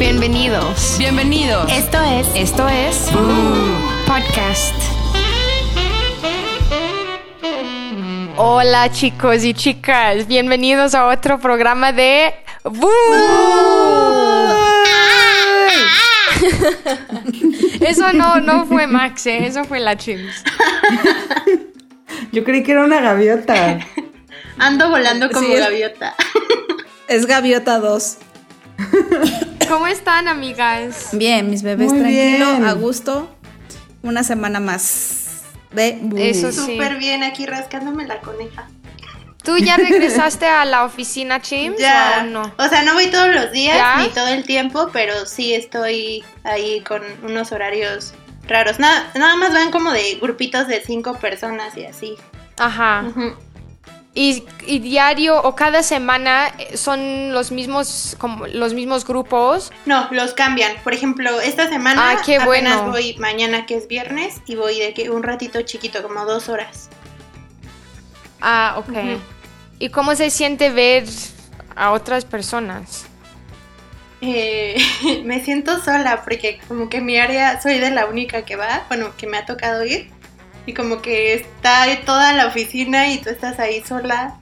Bienvenidos. Bienvenidos. Esto es. Esto es. Podcast. Hola chicos y chicas, bienvenidos a otro programa de ¡Bú! Eso no, no fue Max, ¿eh? eso fue la Chims. Yo creí que era una gaviota. Ando volando como Sí, es- gaviota. Es Gaviota 2. ¿Cómo están, amigas? Bien, mis bebés, Muy tranquilo, bien. a gusto. Una semana más de Boo. Eso sí. Súper bien aquí rascándome la coneja. ¿Tú ya regresaste a la oficina, Chims? Ya. ¿O no? O sea, no voy todos los días ¿Ya? ni todo el tiempo, pero sí estoy ahí con unos horarios raros. Nada, nada más van como de grupitos de cinco personas y así. Ajá. Ujú. Y, y diario o cada semana eh, son los mismos como los mismos grupos. No, los cambian. Por ejemplo, esta semana Ah, qué apenas bueno. voy mañana que es viernes y voy de que un ratito chiquito, como dos horas. Ah, ok. ¿Y cómo se siente ver a otras personas? Eh, me siento sola porque como que mi área soy de la única que va, bueno, que me ha tocado ir. Y como que está toda la oficina y tú estás ahí sola,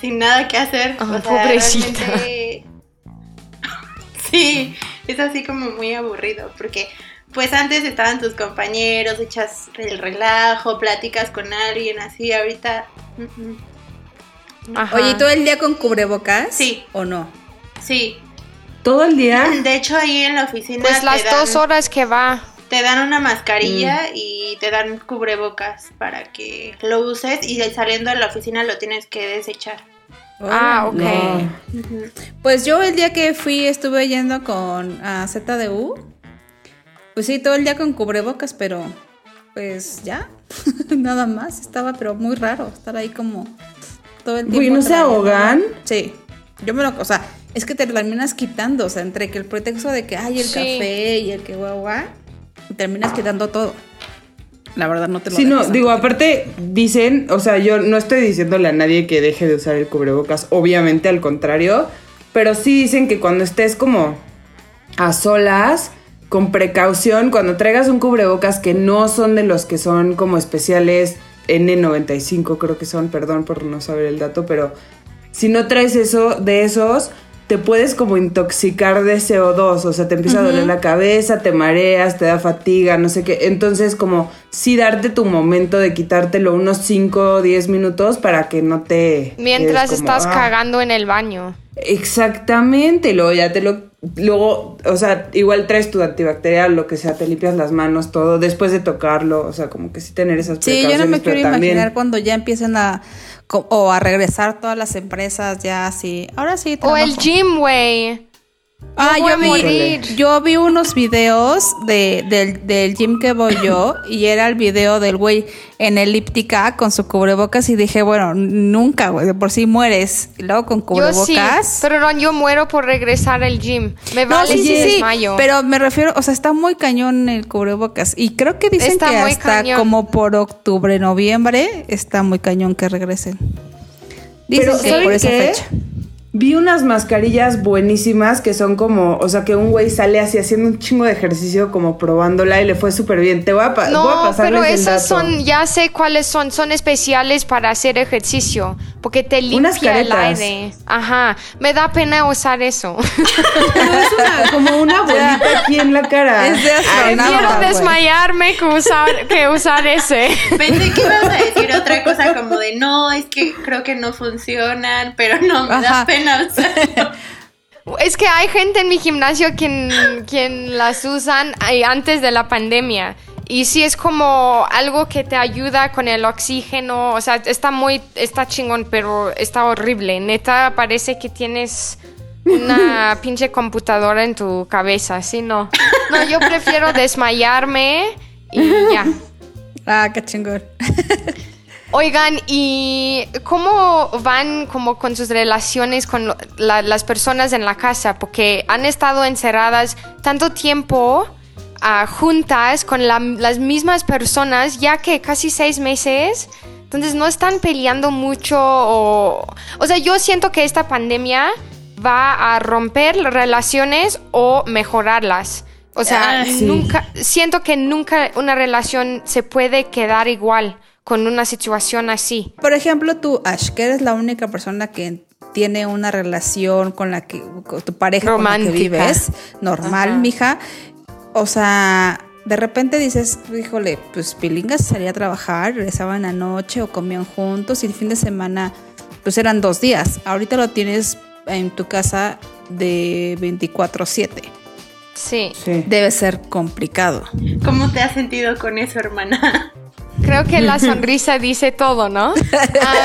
sin nada que hacer. Ah, o sea, pobrecita. realmente- sí, es así como muy aburrido porque pues antes estaban tus compañeros, echas el relajo, platicas con alguien así, ahorita... mm, mm. Ajá. Oye, ¿y todo el día con cubrebocas? Sí. ¿O no? Sí, Todo el día. de hecho ahí en la oficina... pues te las dan- dos horas que va. Te dan una mascarilla Mm. y te dan cubrebocas para que lo uses y saliendo de la oficina lo tienes que desechar. Ah, ok. No. Pues yo el día que fui estuve yendo con a ZDU. Pues sí, todo el día con cubrebocas, pero pues ya, nada más. Estaba pero muy raro estar ahí como todo el tiempo. Güey, ¿no se ahogan? Sí. Yo me lo, o sea, es que te lo terminas quitando, o sea, entre que el pretexto de que hay el Sí. café y el que guau guau, terminas quitando todo. La verdad no te lo Sí, no, digo, aparte dicen, o sea, yo no estoy diciéndole a nadie que deje de usar el cubrebocas, obviamente al contrario, pero sí dicen que cuando estés como a solas, con precaución, cuando traigas un cubrebocas que no son de los que son como especiales N95, creo que son, perdón por no saber el dato, pero si no traes eso de esos, te puedes como intoxicar de CO2, o sea, te empieza a doler la cabeza, te mareas, te da fatiga, no sé qué. Entonces, como sí darte tu momento de quitártelo unos 5 o 10 minutos para que no te... Mientras como, estás "Ah". cagando en el baño. Exactamente, y luego ya te lo... Luego, o sea, igual traes tu antibacterial, lo que sea, te limpias las manos, todo, después de tocarlo, o sea, como que sí tener esas Sí, precauciones. yo no me quiero también- imaginar cuando ya empiecen a o a regresar todas las empresas ya así. Ahora sí. O el trabajo. gym, güey. Ah, yo vi, yo vi unos videos de, del, del gym que voy yo y era el video del güey en elíptica con su cubrebocas y dije, bueno, nunca, güey, de por sí mueres. Y luego con Yo sí, cubrebocas. pero no, yo muero por regresar al gym. Me no, vale sí, si sí, sí, desmayo. pero me refiero, o sea, está muy cañón el cubrebocas y creo que dicen Está que hasta cañón. como por octubre, noviembre está muy cañón que regresen. Dicen Pero, que ¿saben por esa qué? fecha. Vi unas mascarillas buenísimas que son como, o sea, que un güey sale así haciendo un chingo de ejercicio como probándola y le fue súper bien. Te voy a, pa- voy a No, pero esas son, ya sé cuáles son, son especiales para hacer ejercicio, porque te limpia el aire. Ajá, me da pena usar eso. Pero es una, como una bolita aquí en la cara. Es de Ay, astronauta. Quiero desmayarme que usar, que usar ese. Pensé que ibas a decir otra cosa como de no, es que creo que no funcionan, pero no, me da pena usarlo. Es que hay gente en mi gimnasio quien, quien las usan eh, antes de la pandemia. Y sí es como algo que te ayuda con el oxígeno. O sea, está muy, está chingón, pero está horrible. Neta, parece que tienes una pinche computadora en tu cabeza. Sí, no. No, yo prefiero desmayarme y ya. Ah, qué chingón. Oigan, ¿y cómo van como con sus relaciones con la- las personas en la casa? Porque han estado encerradas tanto tiempo ah, juntas con la- las mismas personas, ya que casi seis meses. Entonces no están peleando mucho o... O sea, yo siento que esta pandemia va a romper las relaciones o mejorarlas. O sea, Ah, sí. nunca, siento que nunca una relación se puede quedar igual con una situación así. Por ejemplo, tú, Ash, que eres la única persona que tiene una relación con la que, con tu pareja con la que Romántica. vives, normal, Ajá. mija. O sea, de repente dices, híjole, pues Pilingas salía a trabajar, regresaban en la noche o comían juntos y el fin de semana, pues eran dos días. Ahorita lo tienes en tu casa de 24/7. Sí. Sí. Debe ser complicado. ¿Cómo te has sentido con eso, hermana? Creo que la sonrisa dice todo, ¿no?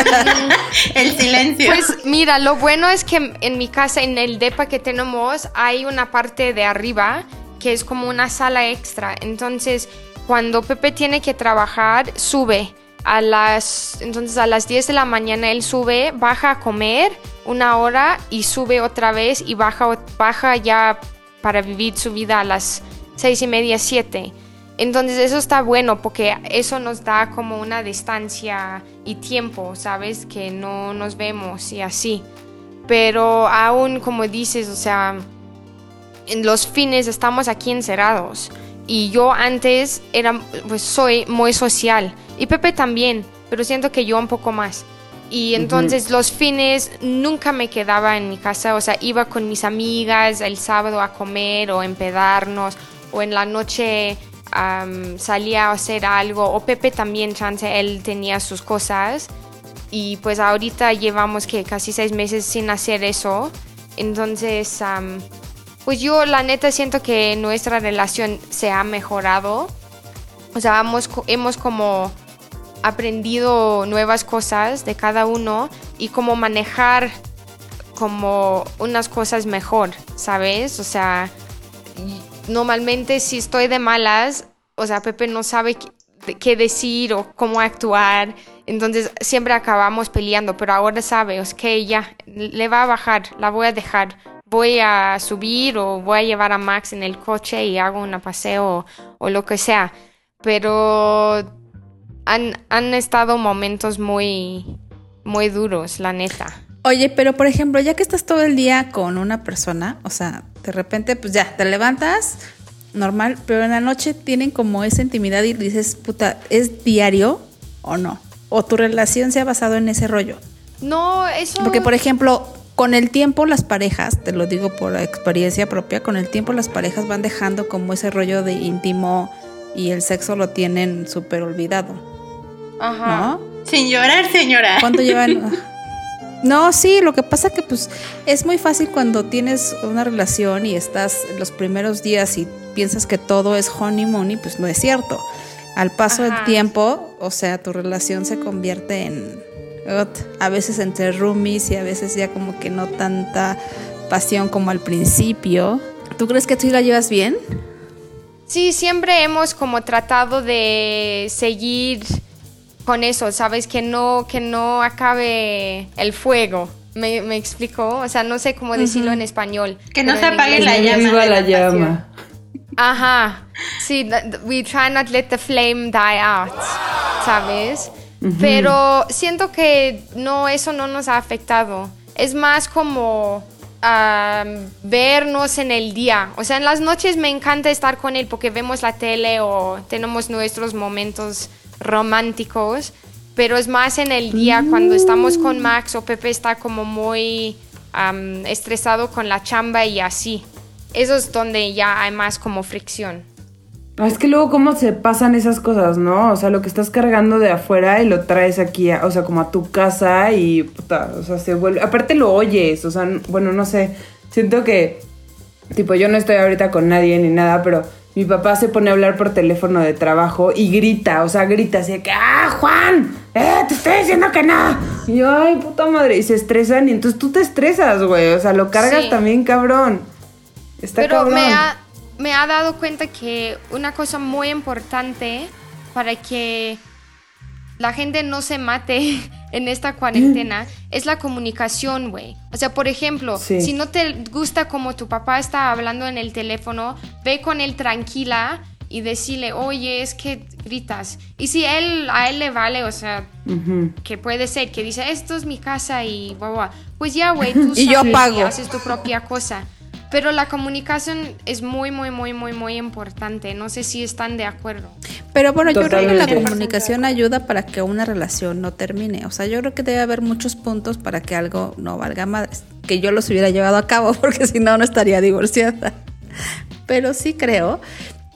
El silencio. Pues mira, lo bueno es que en mi casa, en el depa que tenemos, hay una parte de arriba que es como una sala extra. Entonces, cuando Pepe tiene que trabajar, sube. A las, entonces a las 10 de la mañana él sube, baja a comer una hora y sube otra vez y baja, baja ya para vivir su vida a las seis y media, siete. Entonces eso está bueno porque eso nos da como una distancia y tiempo, ¿sabes? Que no nos vemos y así. Pero aún como dices, o sea, los fines estamos aquí encerrados. Y yo antes era, pues soy muy social. Y Pepe también, pero siento que yo un poco más. Y entonces los fines nunca me quedaba en mi casa, o sea, iba con mis amigas el sábado a comer o empedarnos, o en la noche am, salía a hacer algo, o Pepe también, chance, él tenía sus cosas. Y pues ahorita llevamos que casi seis meses sin hacer eso. Entonces, am, pues yo la neta siento que nuestra relación se ha mejorado. O sea, hemos, hemos como aprendido nuevas cosas de cada uno y cómo manejar como unas cosas mejor, ¿sabes? O sea, normalmente si estoy de malas, o sea, Pepe no sabe qué, de- qué decir o cómo actuar, entonces siempre acabamos peleando, pero ahora sabe, que ya, le va a bajar, la voy a dejar, voy a subir o voy a llevar a Max en el coche y hago un paseo o, o lo que sea, pero han, han estado momentos muy, muy duros, la neta. Oye, pero por ejemplo, ya que estás todo el día con una persona, o sea, de repente, pues ya, te levantas normal, pero en la noche tienen como esa intimidad y dices, puta, ¿es diario o no? O tu relación se ha basado en ese rollo. No, eso... Porque, por ejemplo, con el tiempo las parejas, te lo digo por experiencia propia, con el tiempo las parejas van dejando como ese rollo de íntimo y el sexo lo tienen súper olvidado, Ajá. ¿no? Sin llorar, señora. ¿Cuánto llevan? No, sí, lo que pasa que pues es muy fácil cuando tienes una relación y estás los primeros días y piensas que todo es honeymoon y pues no es cierto. Al paso del tiempo, o sea, tu relación se convierte en a veces entre roomies y a veces ya como que no tanta pasión como al principio. ¿Tú crees que tú la llevas bien? Sí, siempre hemos como tratado de seguir con eso, ¿sabes? Que no, que no acabe el fuego. ¿Me, me explico? O sea, no sé cómo decirlo en español. Que no se apague la llama. La la llama. Ajá. Sí, we try not let the flame die out, ¿sabes? Pero siento que no, eso no nos ha afectado. Es más como vernos en el día. O sea, en las noches me encanta estar con él porque vemos la tele o tenemos nuestros momentos románticos. Pero es más en el día cuando estamos con Max o Pepe está como muy estresado con la chamba y así. Eso es donde ya hay más como fricción. Ah, Es que luego cómo se pasan esas cosas, ¿no? O sea, lo que estás cargando de afuera y lo traes aquí, a- o sea, como a tu casa y, puta, o sea, se vuelve... Aparte lo oyes, o sea, bueno, no sé, siento que, tipo, yo no estoy ahorita con nadie ni nada, pero mi papá se pone a hablar por teléfono de trabajo y grita, o sea, grita así de que, ¡ah, Juan! ¡Eh, te estoy diciendo que no! Y yo, ay, puta madre, y se estresan y entonces tú te estresas, güey, o sea, lo cargas Sí. también, cabrón. Está Pero cabrón. me ha, me ha dado cuenta que una cosa muy importante para que la gente no se mate en esta cuarentena es la comunicación, güey. O sea, por ejemplo, Sí. si no te gusta como tu papá está hablando en el teléfono, ve con él tranquila y decirle, oye, es que gritas. Y si él, a él le vale, o sea, Ujú. que puede ser que dice, esto es mi casa y bla, bla", pues ya, güey, tú Y yo pago. haces tu propia cosa. Pero la comunicación es muy, muy, muy, muy, muy importante. No sé si están de acuerdo. Pero bueno, yo creo que la comunicación ayuda para que una relación no termine. O sea, yo creo que debe haber muchos puntos para que algo no valga madres. Que yo los hubiera llevado a cabo, porque si no, no estaría divorciada. Pero sí creo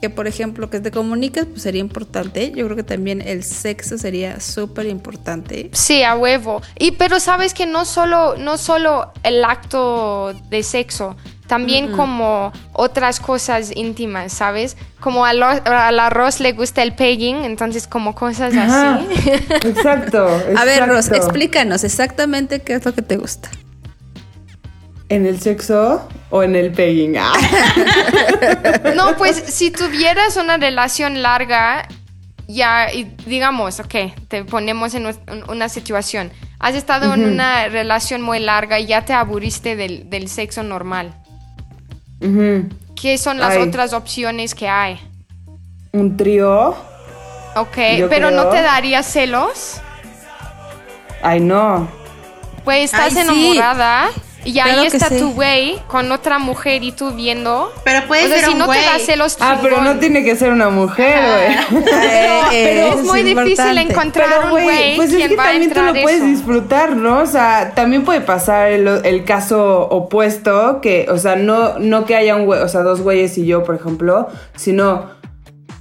que, por ejemplo, que te comuniques, pues sería importante. Yo creo que también el sexo sería súper importante. Sí, a huevo. Y pero sabes que no solo, no solo el acto de sexo, también como otras cosas íntimas, ¿sabes? Como al, al arroz le gusta el pegging, entonces como cosas Ajá. así. Exacto. A ver, Ros, exacto. explícanos exactamente qué es lo que te gusta. ¿En el sexo o en el pegging? Ah. No, pues si tuvieras una relación larga, ya, y digamos, ok, te ponemos en un- una situación. Has estado en una relación muy larga y ya te aburriste del, del sexo normal. Ujú. ¿Qué son las Ay. otras opciones que hay? Un trío. Ok, Yo pero ¿no te daría celos? Ay, no. Pues estás Ay, sí. Y ahí Claro está sí. tu güey con otra mujer y tú viendo. Pero puede o sea, ser si un no güey. te da celos, Ah, pero no tiene que ser una mujer, güey. Pero, pero es muy es difícil importante. encontrar Pero, un güey, pues es quien que va a también tú lo puedes eso. disfrutar, ¿no? O sea, también puede pasar el, el caso opuesto, que, o sea, no, no que haya un güey, o sea, dos güeyes y yo, por ejemplo, sino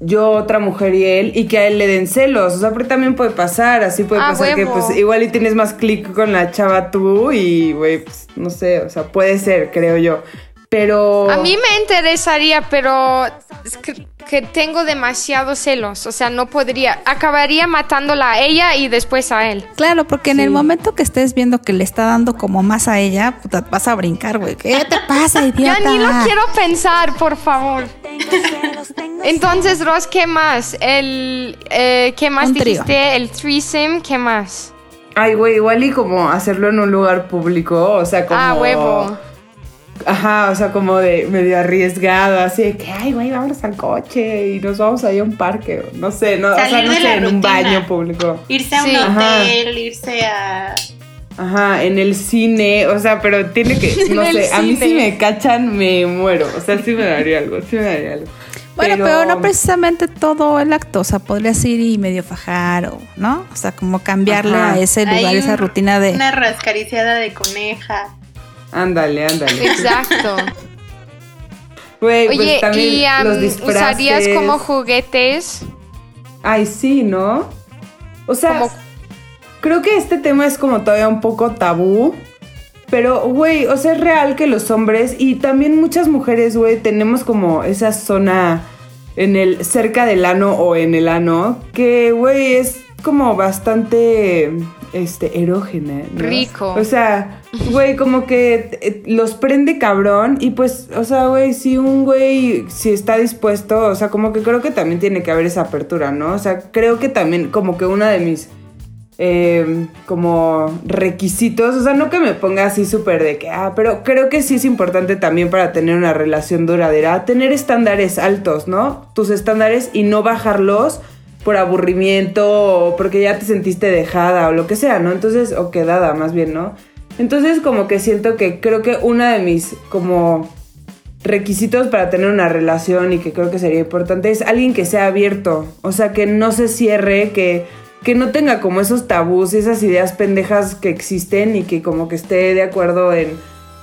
yo, otra mujer y él, y que a él le den celos. O sea, pero también puede pasar, así puede Ah, pasar que, pues, igual y tienes más clic con la chava tú y, güey, pues, no sé, o sea, puede ser, creo yo. Pero... A mí me interesaría, pero es que, que tengo demasiados celos. O sea, no podría. Acabaría matándola a ella y después a él. Claro, porque en el momento que estés viendo que le está dando como más a ella, puta, vas a brincar, güey. ¿Qué te pasa, idiota? Ya ni lo quiero pensar, por favor. Entonces, Ross, ¿qué más? El, eh, ¿Qué más Un trío. dijiste? El threesome, ¿qué más? Ay, güey, igual y como hacerlo en un lugar público, o sea, como... Ah, huevo. Ajá, o sea, como de medio arriesgado, así de que, ay, güey, vámonos al coche y nos vamos ahí a un parque, o no sé, no, o sea, no de sé, la en un baño público. Irse a un. Ajá. hotel, irse a... Ajá, en el cine, o sea, pero tiene que, no sé, a mí si me cachan me muero, o sea, sí me daría algo, sí me daría algo. Bueno, pero, no precisamente todo el acto, o sea, podrías ir y medio fajar, o, ¿no? O sea, como cambiarle Ajá. a ese lugar, Hay esa rutina de... Una rascariciada de coneja. Ándale, ándale. Exacto. Güey, pues Oye, también ¿y am, los disfraces. usarías como juguetes? Ay, sí, ¿no? O sea, Como- creo que este tema es como todavía un poco tabú. Pero, güey, o sea, es real que los hombres y también muchas mujeres, güey, tenemos como esa zona en el cerca del ano o en el ano que, güey, es como bastante este erógena, ¿no? Rico. O sea, güey, como que eh, los prende cabrón y pues, o sea, güey, si un güey si está dispuesto, o sea, como que creo que también tiene que haber esa apertura, ¿no? O sea, creo que también como que una de mis eh, como requisitos, o sea, no que me ponga así súper de que, ah, pero creo que sí es importante también para tener una relación duradera, tener estándares altos, ¿no? Tus estándares y no bajarlos por aburrimiento o porque ya te sentiste dejada o lo que sea, ¿no? Entonces, o quedada más bien, ¿no? Entonces como que siento que creo que una de mis como requisitos para tener una relación y que creo que sería importante es alguien que sea abierto, o sea, que no se cierre, que, que no tenga como esos tabús y esas ideas pendejas que existen y que como que esté de acuerdo en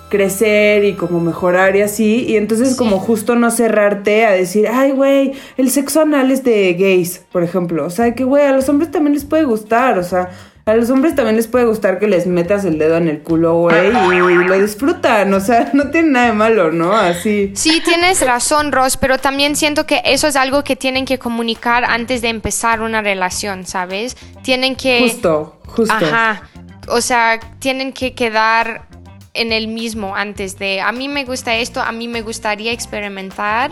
crecer y como mejorar y así, y entonces Sí. como justo no cerrarte a decir, ay, güey, el sexo anal es de gays, por ejemplo, o sea, que, güey, a los hombres también les puede gustar, o sea, a los hombres también les puede gustar que les metas el dedo en el culo, güey, y lo disfrutan, o sea, no tiene nada de malo, ¿no? Así. Sí, tienes razón, Ross, pero también siento que eso es algo que tienen que comunicar antes de empezar una relación, ¿sabes? Tienen que... Justo, justo. Ajá. O sea, tienen que quedar en el mismo antes de, a mí me gusta esto, a mí me gustaría experimentar.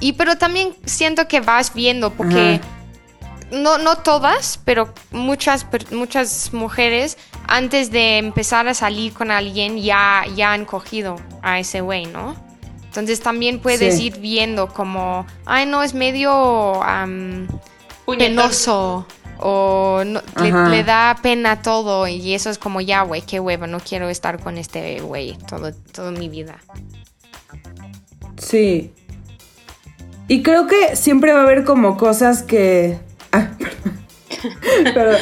Y pero también siento que vas viendo, porque no, no todas, pero muchas, muchas mujeres antes de empezar a salir con alguien ya, ya han cogido a ese güey, ¿no? Entonces también puedes Sí. ir viendo como, ay no, es medio penoso o no- le, da pena todo y eso es como ya, güey, qué huevo, no quiero estar con este güey todo, toda mi vida. Sí. Y creo que siempre va a haber como cosas que. Ah. Pero.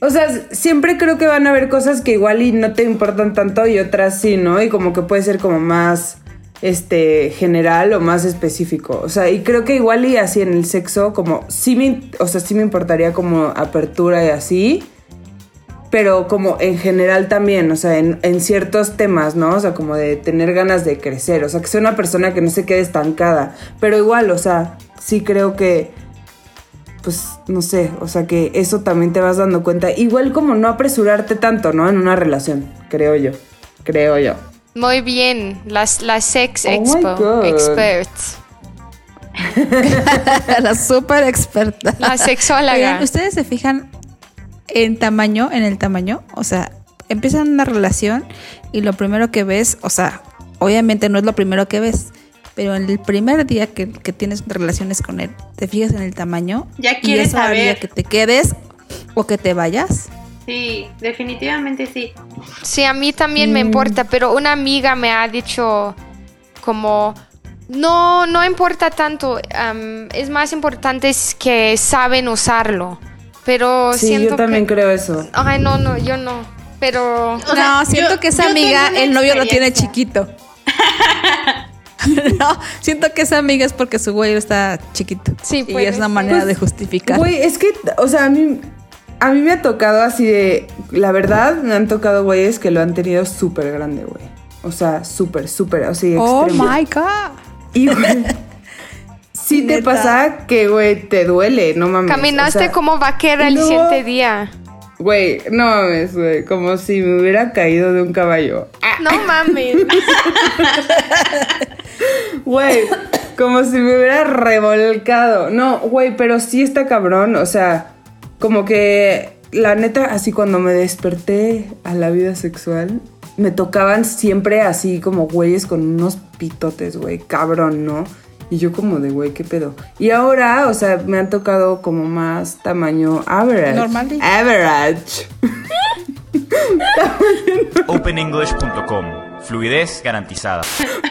O sea, siempre creo que van a haber cosas que igual y no te importan tanto y otras sí, ¿no? Y como que puede ser como más este general o más específico. O sea, y creo que igual y así en el sexo, como sí me, o sea, sí me importaría como apertura y así. Pero como en general también, o sea, en, en ciertos temas, ¿no? O sea, como de tener ganas de crecer, o sea, que sea una persona que no se quede estancada. Pero igual, o sea, sí creo que, pues, no sé, o sea, que eso también te vas dando cuenta. Igual como no apresurarte tanto, ¿no? En una relación, creo yo, creo yo. Muy bien, las, la sex Oh expo, God. experts, la súper experta. la sexóloga. Oigan, ¿ustedes se fijan en tamaño, en el tamaño? O sea, empiezan una relación y lo primero que ves, o sea, obviamente no es lo primero que ves, pero en el primer día que, que tienes relaciones con él, te fijas en el tamaño Ya y quieres eso haría saber. que te quedes o que te vayas. Sí, definitivamente sí. Sí, a mí también me importa, pero una amiga me ha dicho como, no, no importa tanto, am, es más importante es que saben usarlo, pero Sí, siento yo también que... creo eso. Ay, no, no, yo no, pero... O sea, no, siento yo- que esa amiga, el novio lo tiene chiquito. no, siento que esa amiga es porque su güey está chiquito. Sí, y es una manera Pues, de justificar. Güey, es que, o sea, a mí, a mí me ha tocado así de, la verdad, me han tocado güeyes que lo han tenido súper grande, güey. O sea, súper, súper, así oh extremo. my god. Y, güey, sí te Neta. pasa que, güey, te duele, no mames. Caminaste o sea, como vaquera el no. siguiente día. Güey, no mames, güey, como si me hubiera caído de un caballo. No mames. Güey, como si me hubiera revolcado. No, güey, pero sí está cabrón. O sea, como que la neta, así cuando me desperté a la vida sexual, me tocaban siempre así como güeyes con unos pitotes, güey, cabrón, ¿no? Y yo como de, güey, ¿qué pedo? Y ahora, o sea, me han tocado como más tamaño average. Normal. Average. OpenEnglish.com. Fluidez garantizada.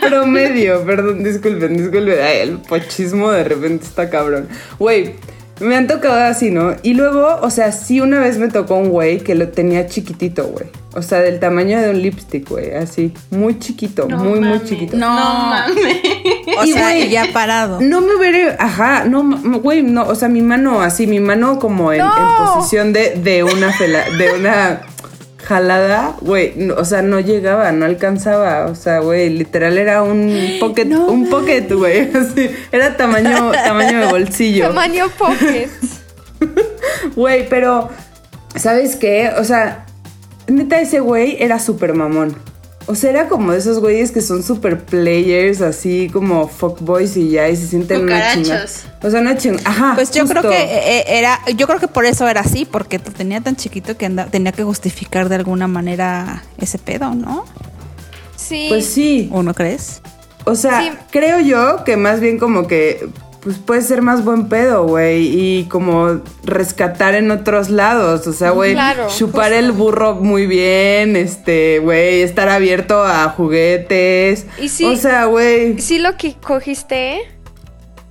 Promedio, perdón, disculpen, disculpen. Ay, el pochismo de repente está cabrón. Güey, me han tocado así, ¿no? Y luego, o sea, sí una vez me tocó un güey que lo tenía chiquitito, güey. O sea, del tamaño de un lipstick, güey. Así, muy chiquito, No muy, muy chiquito. No. No mames. O Y, sea, güey, ya parado. No me hubiera, ajá, no, güey, no, o sea, mi mano así, mi mano como en, en posición de, de una fela- de una jalada, güey, no, o sea, no llegaba, no alcanzaba, o sea, güey, literal era un pocket, No un pocket, güey, era tamaño, tamaño de bolsillo. Tamaño pocket. Güey, pero, ¿sabes qué? O sea, neta, ese güey era súper mamón. O sea, era como de esos güeyes que son super players, así como fuckboys y ya, y se sienten una chinga. Cucarachos. O sea, una chinga. Ajá. Pues yo creo que eh, era, yo creo que por eso era así, porque te tenía tan chiquito que tenía que justificar de alguna manera ese pedo, ¿no? Sí. Pues sí. ¿O no crees? O sea, Sí. creo yo que más bien como que. Pues puede ser más buen pedo, güey. Y como rescatar en otros lados. O sea, güey. Claro, chupar justo. el burro muy bien. Este, güey. Estar abierto a juguetes. Y sí. O sea, güey. ¿Sí lo que cogiste?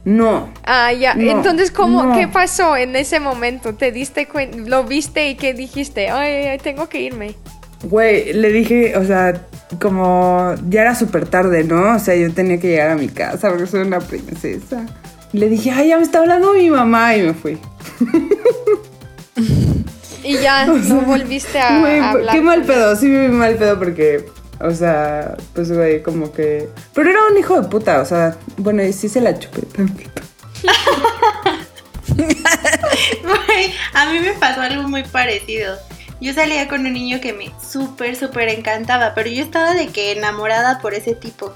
No. Ah, ya. No, Entonces, ¿cómo, no. ¿qué pasó en ese momento? ¿Te diste cuenta? ¿Lo viste y qué dijiste? Ay, ay, tengo que irme. Güey, le dije, o sea, como ya era súper tarde, ¿no? O sea, yo tenía que llegar a mi casa porque soy una princesa. Le dije, ay, ya me está hablando mi mamá y me fui. Y ya no volviste a, hablar. qué mal pedo, sí me vi mal pedo porque, o sea, pues güey, como que... Pero era un hijo de puta, o sea, bueno, y sí se la chupé tantito. A mí me pasó algo muy parecido. Yo salía con un niño que me súper, súper encantaba, pero yo estaba de que enamorada por ese tipo.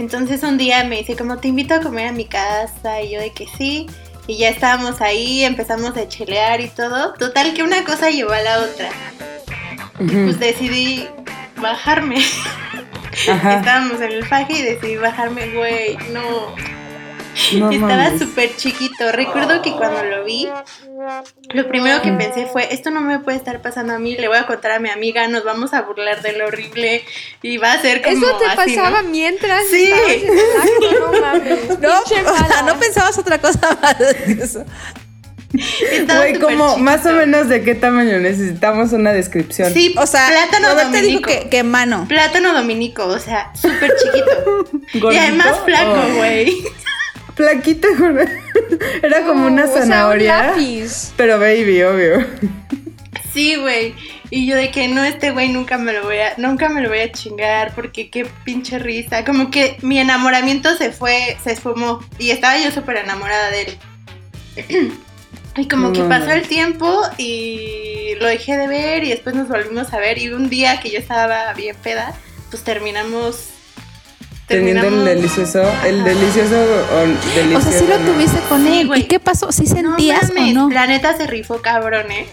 Entonces un día me dice como te invito a comer a mi casa y yo de que sí. Y ya estábamos ahí, empezamos a chelear y todo. Total que una cosa llevó a la otra. Pues decidí bajarme. Ajá. Estábamos en el faje y decidí bajarme, güey, no. No Estaba súper chiquito. Recuerdo que cuando lo vi, lo primero que pensé fue, esto no me puede estar pasando a mí, le voy a contar a mi amiga, nos vamos a burlar de lo horrible y va a ser como Eso te así, ¿no? pasaba mientras Sí. estabas en el acto, no mames. No, o sea, no pensabas otra cosa más de eso. Güey, como más o menos de qué tamaño necesitamos una descripción. Sí, O sea, plátano Roberto dijo dominico. que, que mano. Plátano dominico, o sea, súper chiquito. y además flaco, Oh. Güey. Plaquita con... Era como una O sea, un zanahoria. pero baby, obvio. Sí, güey. Y yo de que no, este güey nunca me lo voy a, nunca me lo voy a chingar, porque qué pinche risa. Como que mi enamoramiento se fue, se esfumó. Y estaba yo súper enamorada de él. Y como No que pasó el tiempo y lo dejé de ver y después nos volvimos a ver. Y un día que yo estaba bien peda, pues terminamos. Teniendo el delicioso, el delicioso o delicioso. O sea, sí lo ¿no? tuviste con Sí, él. güey. ¿Y qué pasó? ¿Sí No sentías mames, o no? La neta se rifó cabrón, ¿eh?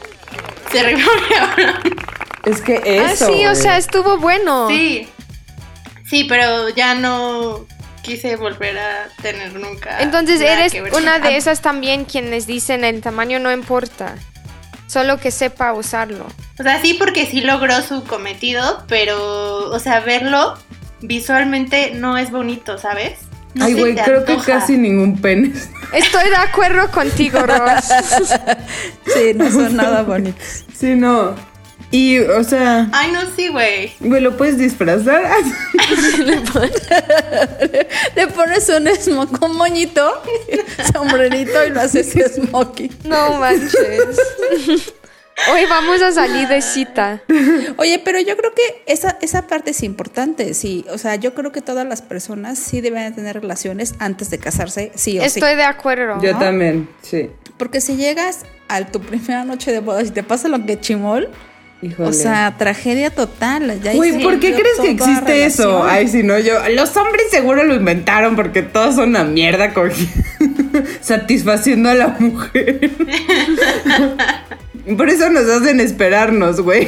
Se rifó cabrón. Es que Ah, eso. sí, o sea, estuvo bueno. Sí. Sí, pero ya no quise volver a tener nunca. Entonces eres una de Ah, esas también quienes dicen el tamaño no importa. Solo que sepa usarlo. O sea, sí, porque sí logró su cometido, pero, o sea, verlo visualmente no es bonito, ¿sabes? No Ay, güey, creo que casi ningún pene. Estoy de acuerdo contigo, Ross. Sí, no son nada bonitos. Sí, no. Y, o sea, Ay, no, sí, güey. güey, lo puedes disfrazar. Le pones un smoke, un moñito, sombrerito y lo haces smoky. No manches. Hoy vamos a salir de cita. Oye, pero yo creo que esa, esa parte es importante, sí. O sea, yo creo que todas las personas sí deben tener relaciones antes de casarse, sí o Estoy de acuerdo. Yo ¿no? también, sí. sí. Porque si llegas a tu primera noche de bodas y te pasa lo que chimol, Híjole. o sea, tragedia total. Ya se ¿por qué crees que existe eso? Ay, si no, yo. Los hombres seguro lo inventaron porque todos son una mierda con... satisfaciendo a la mujer. Por eso nos hacen esperarnos, güey.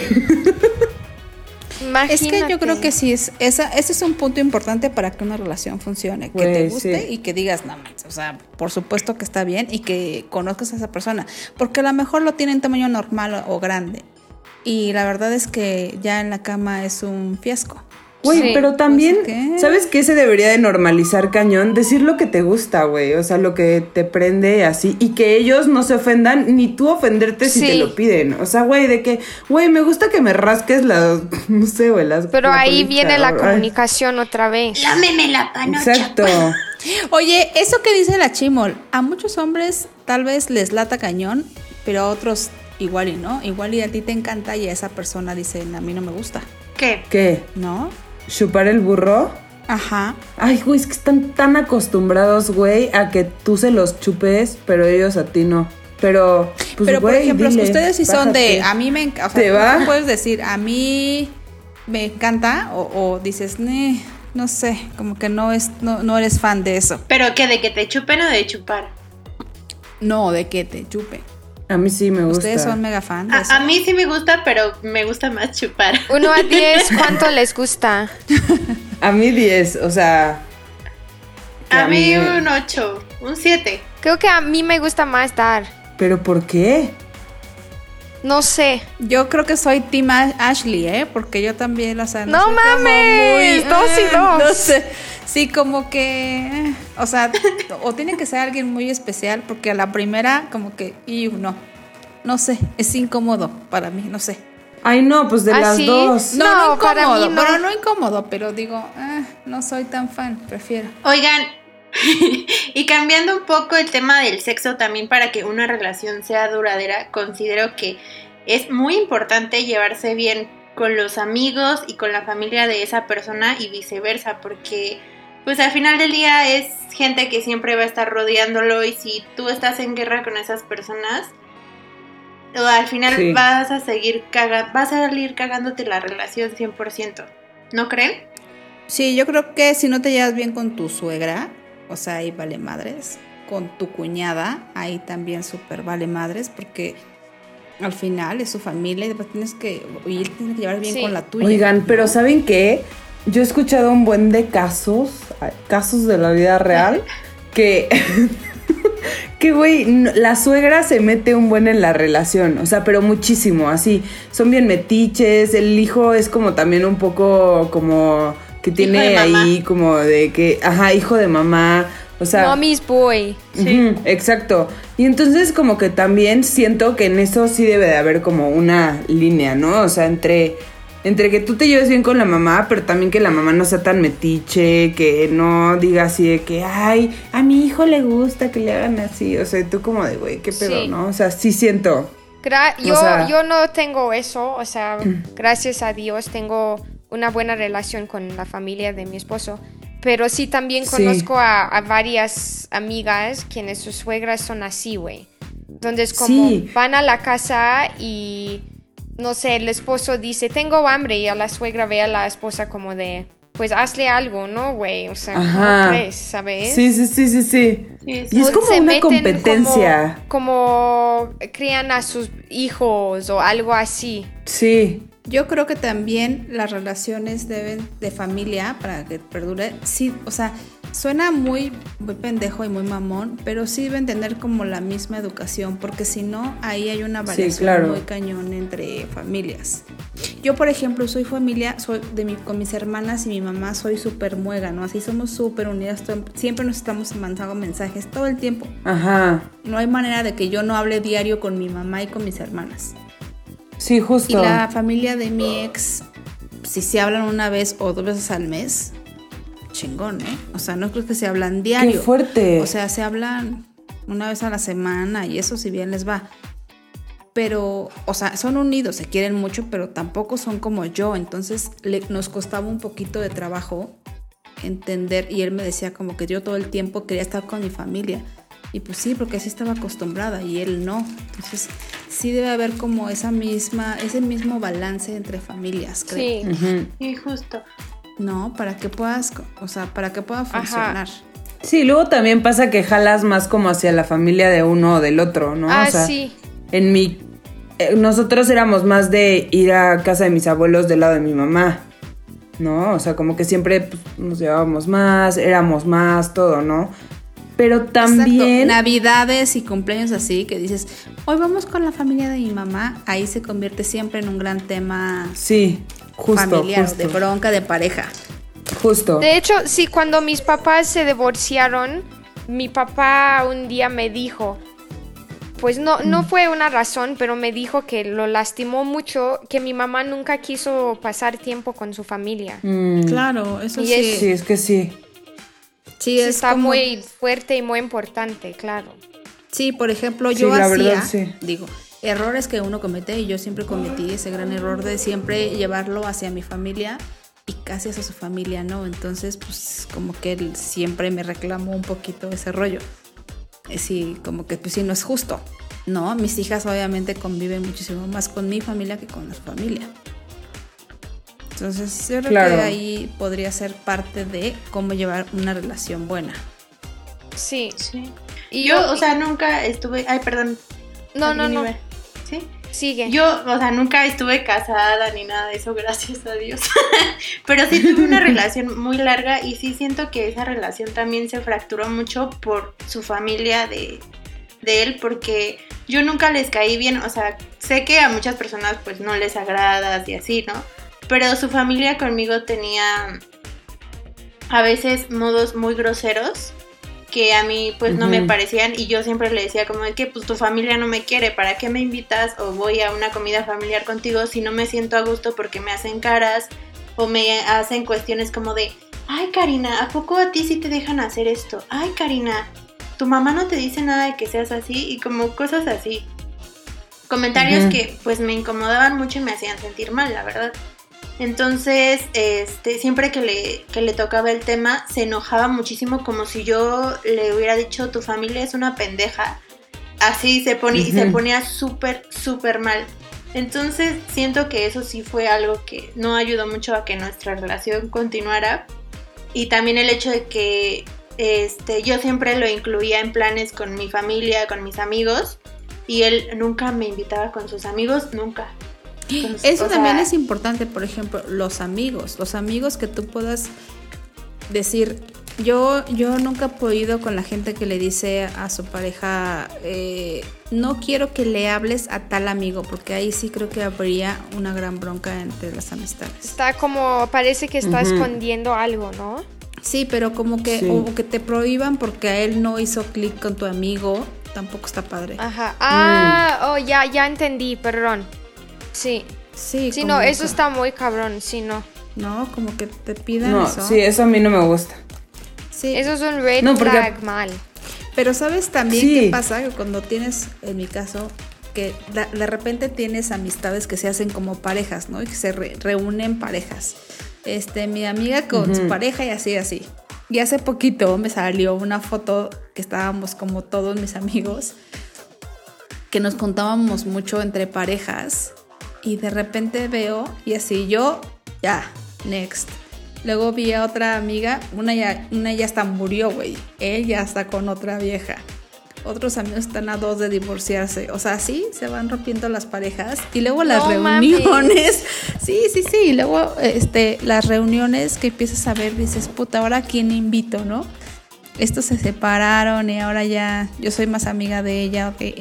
Es que yo Imagínate. creo que sí, es, esa, ese es un punto importante para que una relación funcione, que te guste sí. y que digas, no manches, o sea, por supuesto que está bien y que conozcas a esa persona, porque a lo mejor lo tiene en tamaño normal o, o grande y la verdad es que ya en la cama es un fiasco. Güey, Sí, pero también, pues, ¿qué? ¿sabes qué se debería de normalizar cañón? Decir lo que te gusta, güey. O sea, lo que te prende así. Y que ellos no se ofendan, ni tú ofenderte si te lo piden. O sea, güey, de que, güey, me gusta que me rasques las, no sé, güey, las... Pero la ahí colita, viene la ay. comunicación otra vez. Lámeme la panocha. Exacto. Oye, eso que dice la chimol, a muchos hombres tal vez les lata cañón, pero a otros igual y no, igual y a ti te encanta y a esa persona dicen, a mí no me gusta, ¿Qué? ¿Qué? ¿no? ¿Chupar el burro? Ajá. Ay, güey, es que están tan acostumbrados, güey, a que tú se los chupes, pero ellos a ti no. Pero, pues, Pero por ejemplo, dile, ustedes sí son de, a mí me encanta, o sea, ¿Te tú va? puedes decir, a mí me encanta, o, o dices, "Nee, no sé, como que no, es, no, no eres fan de eso. ¿Pero qué? ¿De que te chupen o de chupar? No, de que te chupe. A mí sí me gusta. Ustedes son mega fan de eso. A, a mí sí me gusta, pero me gusta más chupar. Uno a diez, ¿cuánto les gusta? A mí 10, o sea... A mí un 8, un 7. Creo que a mí me gusta más dar. ¿Pero por qué? No sé. Yo creo que soy Team Ash- Ashley, ¿eh? Porque yo también, o sea, ¡No mames! Dos y eh, dos. No sé. Sí, como que. eh, O sea, o tiene que ser alguien muy especial, porque a la primera, como que. Y no. No sé, es incómodo para mí, no sé. Ay, no, pues de ¿Ah, las sí? dos. No, No, no para incómodo. mí no. Bueno, no incómodo, pero digo, eh, no soy tan fan, prefiero. Oigan, y cambiando un poco el tema del sexo también para que una relación sea duradera, considero que es muy importante llevarse bien con los amigos y con la familia de esa persona y viceversa, porque pues al final del día es gente que siempre va a estar rodeándolo y si tú estás en guerra con esas personas, o al final Sí. vas a seguir caga vas a salir cagándote la relación 100%. ¿No creen? Sí, yo creo que si no te llevas bien con tu suegra, o sea, ahí vale madres. Con tu cuñada, ahí también súper vale madres, porque al final es su familia y después tienes que, y él tiene que llevar bien Sí. con la tuya. Oigan, pero ¿saben qué? yo he escuchado un buen de casos, casos de la vida real, que, que güey, la suegra se mete un buen en la relación, o sea, pero muchísimo, así, son bien metiches, el hijo es como también un poco como que tiene mamá. ahí como de que, ajá, hijo de mamá, o sea... Mommy's boy. Ujú, exacto. Y entonces como que también siento que en eso sí debe de haber como una línea, ¿no? O sea, entre, entre que tú te lleves bien con la mamá, pero también que la mamá no sea tan metiche, que no diga así de que, ay, a mi hijo le gusta que le hagan así. O sea, tú como de, güey, qué pedo, Sí. ¿no? O sea, sí siento. Gra- yo, sea- yo no tengo eso, o sea, gracias a Dios tengo una buena relación con la familia de mi esposo. Pero sí también Sí. conozco a, a varias amigas quienes sus suegras son así, güey. Donde es como Sí. van a la casa y, no sé, el esposo dice, tengo hambre y a la suegra ve a la esposa como de, pues hazle algo, ¿no, güey? O sea, Ajá. ¿cómo crees, sabes? Sí, sí, sí, sí, sí. Y es como se una meten competencia. Como, como crían a sus hijos o algo así. Sí. Yo creo que también las relaciones deben de familia para que perdure. Sí, o sea, suena muy, muy pendejo y muy mamón, pero sí deben tener como la misma educación, porque si no, ahí hay una Sí, variación claro. muy cañón entre familias. Yo, por ejemplo, soy familia, soy de mi, con mis hermanas y mi mamá, soy súper muégano, así somos súper unidas, todo- siempre nos estamos mandando mensajes todo el tiempo. Ajá. No hay manera de que yo no hable diario con mi mamá y con mis hermanas. Sí, Y justo. la familia de mi ex, si se hablan una vez o dos veces al mes, chingón, ¿eh? O sea, no creo que se hablan diario. Qué fuerte. O sea, se hablan una vez a la semana y eso si bien les va. Pero, o sea, son unidos, se quieren mucho, pero tampoco son como yo. Entonces le- nos costaba un poquito de trabajo entender y él me decía como que yo todo el tiempo quería estar con mi familia. Y pues sí, porque así estaba acostumbrada y él no. Entonces sí debe haber como esa misma, ese mismo balance entre familias, creo. Sí. Sí, justo. No, para que puedas, o sea, para que pueda funcionar. Sí, luego también pasa que jalas más como hacia la familia de uno o del otro, ¿no? Ah, o sea, sí. En mi. eh, nosotros éramos más de ir a casa de mis abuelos del lado de mi mamá, ¿no? O sea, como que siempre pues, nos llevábamos más, éramos más, todo, ¿no? Pero también. Exacto. Navidades y cumpleaños así, que dices, hoy vamos con la familia de mi mamá, ahí se convierte siempre en un gran tema Sí, justo, familiar, justo. de bronca, de pareja. Justo. De hecho, sí, cuando mis papás se divorciaron, mi papá un día me dijo, pues no, Mm. no fue una razón, pero me dijo que lo lastimó mucho, que mi mamá nunca quiso pasar tiempo con su familia. Mm, Claro, eso Y sí. es- Sí, es que sí. Sí, Sí, es está como- muy fuerte y muy importante, claro. Sí, por ejemplo, Sí, yo la hacía, verdad, sí. digo, errores que uno comete y yo siempre cometí ese gran error de siempre llevarlo hacia mi familia y casi hacia su familia, ¿no? Entonces, pues como que él siempre me reclamó un poquito ese rollo. Sí, como que pues sí, no es justo. No, mis hijas obviamente conviven muchísimo más con mi familia que con su familia. Entonces, yo creo Claro. que ahí podría ser parte de cómo llevar una relación buena. Sí. Sí. Y yo, yo- o sea, nunca estuve. Ay, perdón. No, no, ¿Alguien no. ¿Sí? Sigue. Yo, o sea, nunca estuve casada ni nada de eso, gracias a Dios. Pero sí tuve una relación muy larga y sí siento que esa relación también se fracturó mucho por su familia de, de él, porque yo nunca les caí bien. O sea, sé que a muchas personas pues no les agradas y así, ¿no? Pero su familia conmigo tenía a veces modos muy groseros que a mí pues no me parecían y yo siempre le decía como es que pues tu familia no me quiere, ¿para qué me invitas o voy a una comida familiar contigo si no me siento a gusto porque me hacen caras o me hacen cuestiones como de, ay Karina, ¿a poco a ti sí te dejan hacer esto? Ay Karina, tu mamá no te dice nada de que seas así y como cosas así. Comentarios que pues me incomodaban mucho y me hacían sentir mal, la verdad. Entonces, este, siempre que le, que le tocaba el tema, se enojaba muchísimo como si yo le hubiera dicho tu familia es una pendeja. Así se ponía, y se Ujú. ponía súper, súper mal. Entonces, siento que eso sí fue algo que no ayudó mucho a que nuestra relación continuara. Y también el hecho de que este, yo siempre lo incluía en planes con mi familia, con mis amigos. Y él nunca me invitaba con sus amigos, nunca. Pues, Eso o también sea, es importante, por ejemplo, los amigos, los amigos que tú puedas decir, yo, yo nunca he podido con la gente que le dice a su pareja, eh, no quiero que le hables a tal amigo, porque ahí sí creo que habría una gran bronca entre las amistades. Está como, parece que está escondiendo algo, ¿no? Sí, pero como que, Sí. o que te prohíban porque a él no hizo clic con tu amigo, tampoco está padre. Ajá. Ah, oh, ya, ya entendí, perdón. Sí. Sí, Sí, no, eso está muy cabrón, sí, no. No, como que te pidan No, eso. sí, eso a mí no me gusta. Sí, Eso es un red No, porque- flag mal. Pero sabes también Sí. qué pasa que cuando tienes, en mi caso, que de repente tienes amistades que se hacen como parejas, ¿no? Y que se re- reúnen parejas. Este, mi amiga con su pareja y así, así. Y hace poquito me salió una foto que estábamos como todos mis amigos, que nos contábamos mucho entre parejas. Y de repente veo, y así yo, ya, next. Luego vi a otra amiga, una ya, una ya hasta murió, güey. Él ya está con otra vieja. Otros amigos están a dos de divorciarse. O sea, sí, se van rompiendo las parejas. Y luego las No mames. reuniones. Sí, sí, sí. Y luego este, las reuniones que empiezas a ver, dices, puta, ahora quién invito, ¿no? Estos se separaron y ahora ya yo soy más amiga de ella que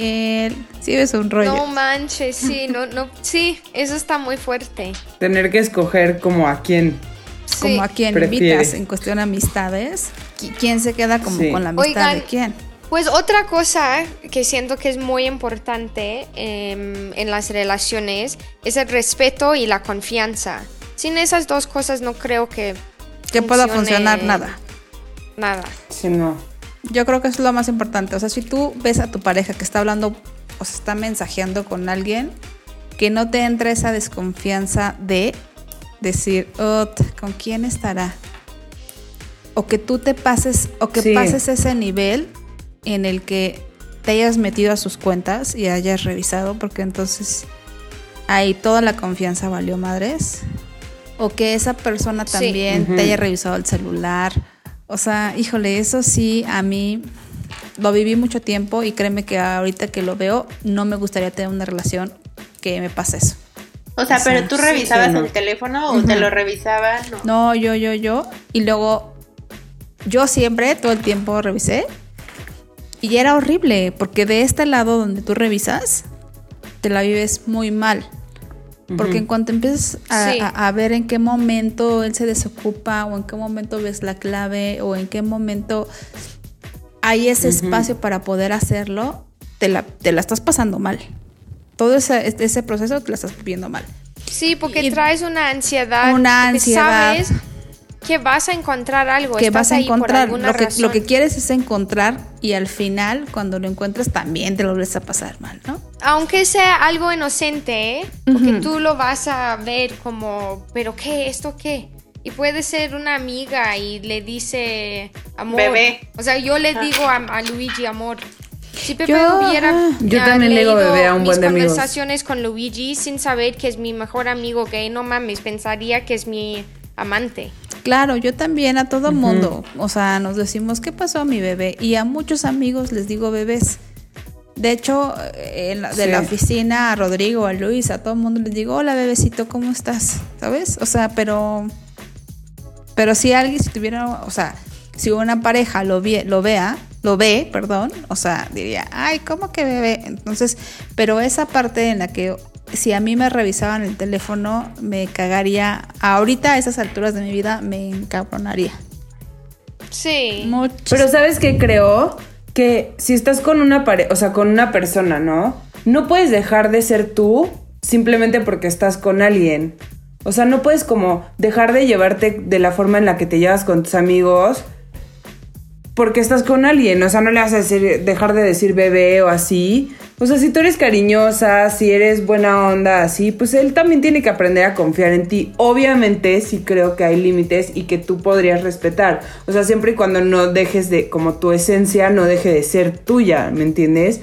él. Sí, es un rollo. No manches, sí, no, no, sí, eso está muy fuerte. Tener que escoger como a quién. Sí. como a quién Prefiere. invitas en cuestión de amistades. Qui- ¿Quién se queda como Sí. con la amistad Oigan, de quién? Pues otra cosa que siento que es muy importante em, en las relaciones es el respeto y la confianza. Sin esas dos cosas no creo que... Que pueda funcionar nada. Nada. Si no. Yo creo que eso es lo más importante. O sea, si tú ves a tu pareja que está hablando o se está mensajeando con alguien, que no te entre esa desconfianza de decir, "Oh, ¿con quién estará? O que tú te pases, o que Sí. pases ese nivel en el que te hayas metido a sus cuentas y hayas revisado, porque entonces ahí toda la confianza valió madres. O que esa persona Sí. también te haya revisado el celular. O sea, híjole, eso sí, a mí lo viví mucho tiempo y créeme que ahorita que lo veo, no me gustaría tener una relación que me pase eso. O sea, pero tú sí, revisabas sí, no. el teléfono o te lo revisaban. No. No, yo, yo, yo. Y luego, yo siempre, todo el tiempo revisé. Y era horrible, porque de este lado donde tú revisas, te la vives muy mal. Porque en cuanto empiezas a, Sí. a- a ver en qué momento él se desocupa, o en qué momento ves la clave, o en qué momento hay ese espacio para poder hacerlo, te la, te la estás pasando mal. Todo ese, ese proceso te la estás viviendo mal. Sí, porque Y- traes una ansiedad. Una ansiedad. Sabes que vas a encontrar algo. que estás vas a encontrar. Lo que, lo que quieres es encontrar y al final, cuando lo encuentres, también te lo vuelves a pasar mal, ¿no? Aunque sea algo inocente, ¿eh? porque tú lo vas a ver como, ¿pero qué? ¿Esto qué? Y puede ser una amiga y le dice amor. Bebé. O sea, yo le Ah. digo a, a Luigi amor. Si Pepe Yo, hubiera ajá. Yo ah, también le digo bebé a un mis buen de amigos. conversaciones con Luigi sin saber que es mi mejor amigo gay, no mames, pensaría que es mi amante. Claro, yo también a todo mundo. O sea, nos decimos, ¿qué pasó a mi bebé? Y a muchos amigos les digo bebés. De hecho, eh, en la- de Sí. la oficina, a Rodrigo, a Luis, a todo el mundo les digo, hola bebecito, ¿cómo estás? ¿Sabes? O sea, pero. Pero si alguien, si tuviera, o sea, si una pareja lo, vie- lo vea, lo ve, perdón, o sea, diría, ay, ¿cómo que bebé? Entonces, pero esa parte en la que si a mí me revisaban el teléfono, me cagaría, ahorita a esas alturas de mi vida, me encabronaría. Sí. Mucho. Pero ¿sabes qué creo? Que si estás con una pareja, o sea, con una persona, ¿no? No puedes dejar de ser tú simplemente porque estás con alguien. O sea, no puedes como dejar de llevarte de la forma en la que te llevas con tus amigos porque estás con alguien. O sea, no le vas a decir, dejar de decir bebé o así. O sea, si tú eres cariñosa, si eres buena onda, así, pues él también tiene que aprender a confiar en ti. Obviamente, sí creo que hay límites y que tú podrías respetar. O sea, siempre y cuando no dejes de, como tu esencia, no deje de ser tuya, ¿me entiendes?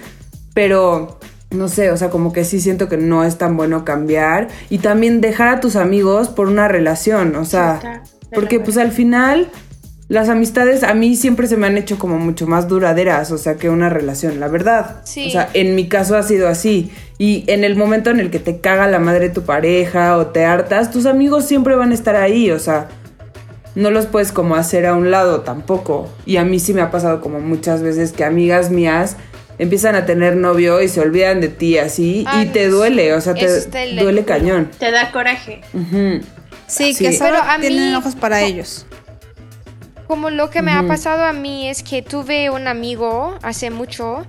Pero, no sé, o sea, como que sí siento que no es tan bueno cambiar. Y también dejar a tus amigos por una relación, o sea, porque pues al final las amistades a mí siempre se me han hecho como mucho más duraderas, o sea, que una relación, la verdad. Sí. O sea, en mi caso ha sido así. Y en el momento en el que te caga la madre tu pareja o te hartas, tus amigos siempre van a estar ahí, o sea, no los puedes como hacer a un lado tampoco. Y a mí sí me ha pasado como muchas veces que amigas mías empiezan a tener novio y se olvidan de ti así y te duele, o sea, te duele cañón. Te da coraje. Sí, Sí. que solo Pero a tienen mí- ojos para ellos. Como lo que me ha pasado a mí es que tuve un amigo hace mucho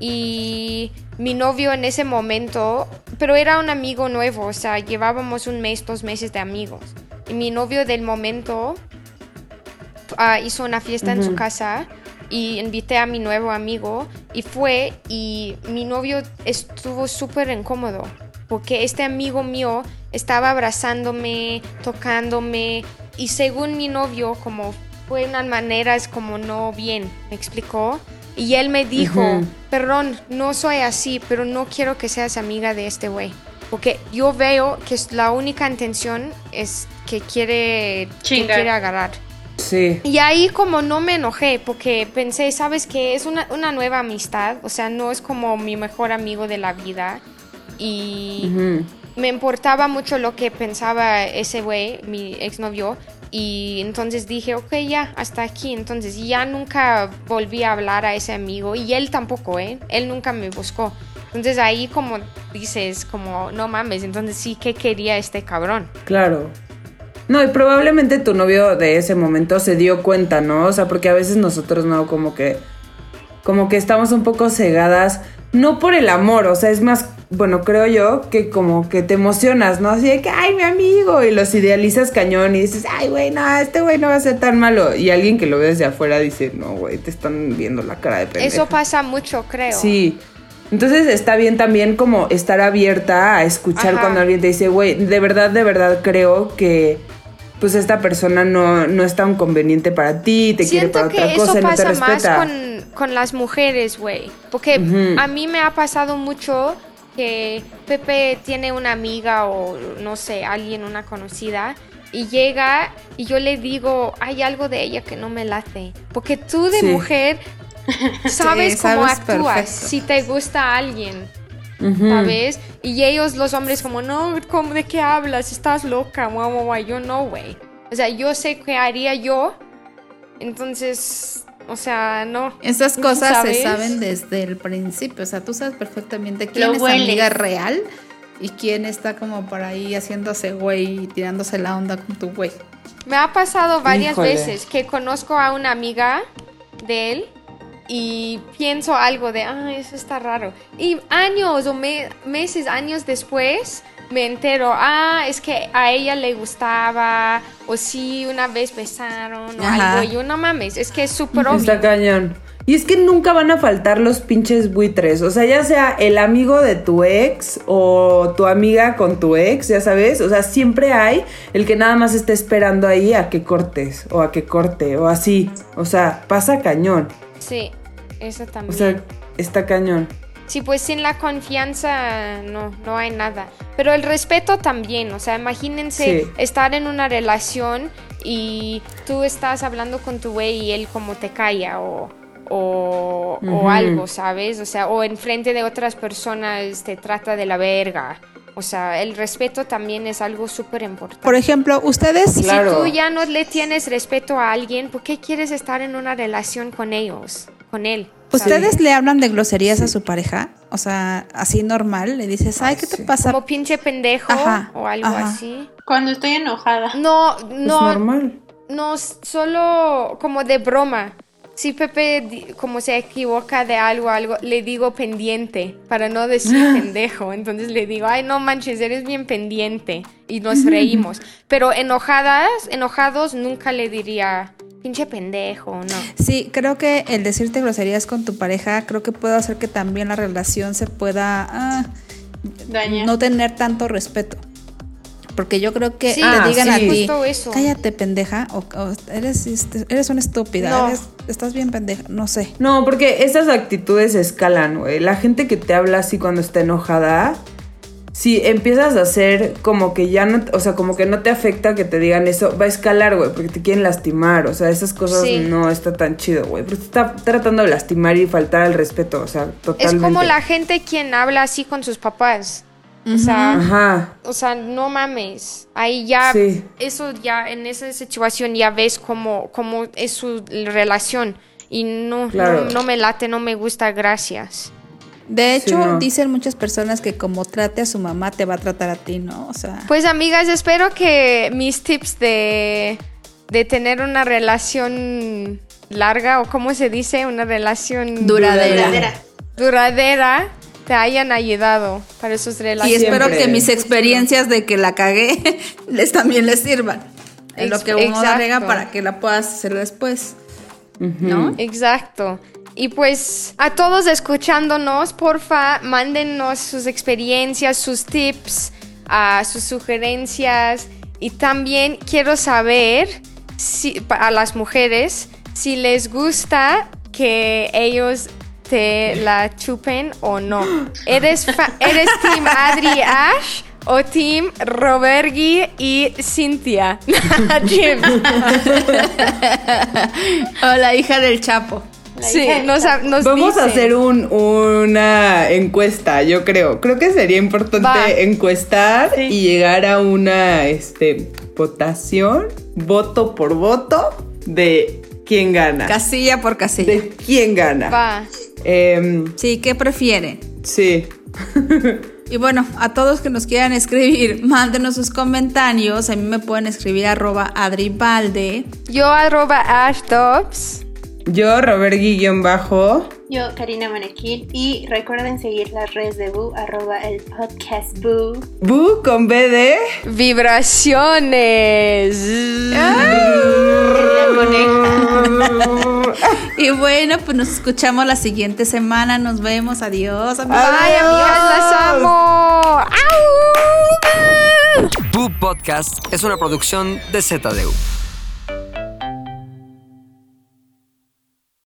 y mi novio en ese momento, pero era un amigo nuevo, o sea, llevábamos un mes, dos meses de amigos. Y mi novio del momento ah, hizo una fiesta en su casa y invité a mi nuevo amigo y fue y mi novio estuvo súper incómodo porque este amigo mío estaba abrazándome, tocándome y según mi novio como fue unas maneras como no bien, ¿me explicó? Y él me dijo, Ujú. perdón, no soy así, pero no quiero que seas amiga de este güey. Porque yo veo que es- la única intención es que quiere, que Chingar. quiere agarrar. Sí. Y ahí como no me enojé porque pensé, sabes que es una, una nueva amistad, o sea, no es como mi mejor amigo de la vida. Y me importaba mucho lo que pensaba ese güey, mi exnovio. Y entonces dije, ok, ya, hasta aquí. Entonces ya nunca volví a hablar a ese amigo. Y él tampoco, ¿eh? Él nunca me buscó. Entonces ahí como dices, como, no mames, entonces sí, ¿qué quería este cabrón? Claro. No, y probablemente tu novio de ese momento se dio cuenta, ¿no? O sea, porque a veces nosotros no, como que. Como que estamos un poco cegadas. No por el amor, o sea, es más, bueno, creo yo que como que te emocionas, ¿no? Así de que, ay, mi amigo, y los idealizas cañón y dices, ay, güey, no, este güey no va a ser tan malo. Y alguien que lo ve desde afuera dice, no, güey, te están viendo la cara de pendejo. Eso pasa mucho, creo. Sí. Entonces está bien también como estar abierta a escuchar Ajá. cuando alguien te dice, güey, de verdad, de verdad creo que pues esta persona no, no es tan conveniente para ti, te quiere para que otra eso cosa y no te pasa más con, con las mujeres, güey. Porque a mí me ha pasado mucho que Pepe tiene una amiga o no sé, alguien, una conocida, y llega y yo le digo, hay algo de ella que no me late. Porque tú de Sí. mujer sabes Sí, cómo sabes actúas, perfecto. si te gusta alguien. Ujú. ¿Sabes? Y ellos, los hombres, como, no, ¿cómo, ¿de qué hablas? Estás loca, guau, guau, guau". Yo no, güey. O sea, yo sé qué haría yo. Entonces, o sea, no. Esas cosas ¿Sabes? se saben desde el principio. O sea, tú sabes perfectamente quién Lo es hueles. amiga real y quién está como por ahí haciéndose güey y tirándose la onda con tu güey. Me ha pasado varias Híjole. veces que conozco a una amiga de él y pienso algo de, ah, eso está raro. Y años o me- meses, años después, me entero, ah, es que a ella le gustaba, o sí, una vez besaron, o Ajá. algo. Y yo, no mames, es que es súper Está obvio. cañón. Y es que nunca van a faltar los pinches buitres. O sea, ya sea el amigo de tu ex o tu amiga con tu ex, ya sabes. O sea, siempre hay el que nada más está esperando ahí a que cortes o a que corte o así. O sea, pasa cañón. Sí, eso O también. sea, está cañón. Sí, pues sin la confianza no, no hay nada. Pero el respeto también, o sea, imagínense Sí. estar en una relación y tú estás hablando con tu güey y él como te calla o, o, algo, ¿sabes? O sea, o enfrente de otras personas te trata de la verga. O sea, el respeto también es algo súper importante. Por ejemplo, ustedes Claro. si tú ya no le tienes respeto a alguien, ¿por qué quieres estar en una relación con ellos? Con él. ¿Ustedes le hablan de groserías a su pareja? O sea, así normal, le dices, ay, ¿qué te pasa? Como pinche pendejo Ajá, o algo ajá. así. Cuando estoy enojada. No, Es no, normal. no, solo como de broma. Si Pepe como se equivoca de algo, algo, le digo pendiente para no decir pendejo. Entonces le digo, ay, no manches, eres bien pendiente. Y nos reímos. Pero enojadas, enojados, nunca le diría pinche pendejo, no. Sí, creo que el decirte groserías con tu pareja, creo que puede hacer que también la relación se pueda ah, Daña. no tener tanto respeto. Porque yo creo que Sí, te Ah, digan a sí. ti, Justo eso. cállate pendeja, o, o eres, este, eres una estúpida, No. eres- estás bien pendeja, no sé. No, porque esas actitudes escalan, güey. La gente que te habla así cuando está enojada, si empiezas a hacer como que ya no, o sea, como que no te afecta que te digan eso, va a escalar, güey, porque te quieren lastimar, o sea, esas cosas Sí. no está tan chido, güey, porque te está tratando de lastimar y faltar al respeto, o sea, Es totalmente. como la gente quien habla así con sus papás. O sea, Ajá. o sea, no mames. Ahí ya, Sí. eso ya, en esa situación ya ves cómo, cómo es su relación. Y no, Claro. no, no me late, no me gusta, gracias. De Sí, hecho, no. dicen muchas personas que como trate a su mamá, te va a tratar a ti, ¿no? O sea, Pues amigas, espero que mis tips de, de tener una relación larga, o cómo se dice, una relación duradera. Duradera. duradera, te hayan ayudado para sus Y relaciones. espero Siempre. que mis experiencias de que la cagué les también les sirvan. En lo que uno la exacto. rega para que la puedas hacer después. ¿No? Exacto. Y pues a todos escuchándonos, porfa, mándennos sus experiencias, sus tips, ah, sus sugerencias. Y también quiero saber si, a las mujeres si les gusta que ellos te la chupen o no. ¿Eres, ¿eres Team Adri Ash o Team Robergi y Cynthia? Jim. O la hija del Chapo. La Sí, nos, nos Vamos a hacer un, una encuesta, yo creo. Creo que sería importante Va. encuestar Sí. y llegar a una este, votación, voto por voto, de quién gana. Casilla por casilla. De quién gana. Va. Em, Sí, ¿qué prefieren? sí. Y bueno, a todos que nos quieran escribir, mándenos sus comentarios. A mí me pueden escribir arroba adribalde. Yo arroba ashdobbs. Yo, Robert Guillón Bajo. Yo, Karina Manequil. Y recuerden seguir las redes de Boo, arroba el podcast Boo. Bu con B de. Vibraciones. Coneja. Y bueno, pues nos escuchamos la siguiente semana. Nos vemos. Adiós. amigos. Bye, amigas, las amo. ¡Au! Boo Podcast es una producción de ZDU.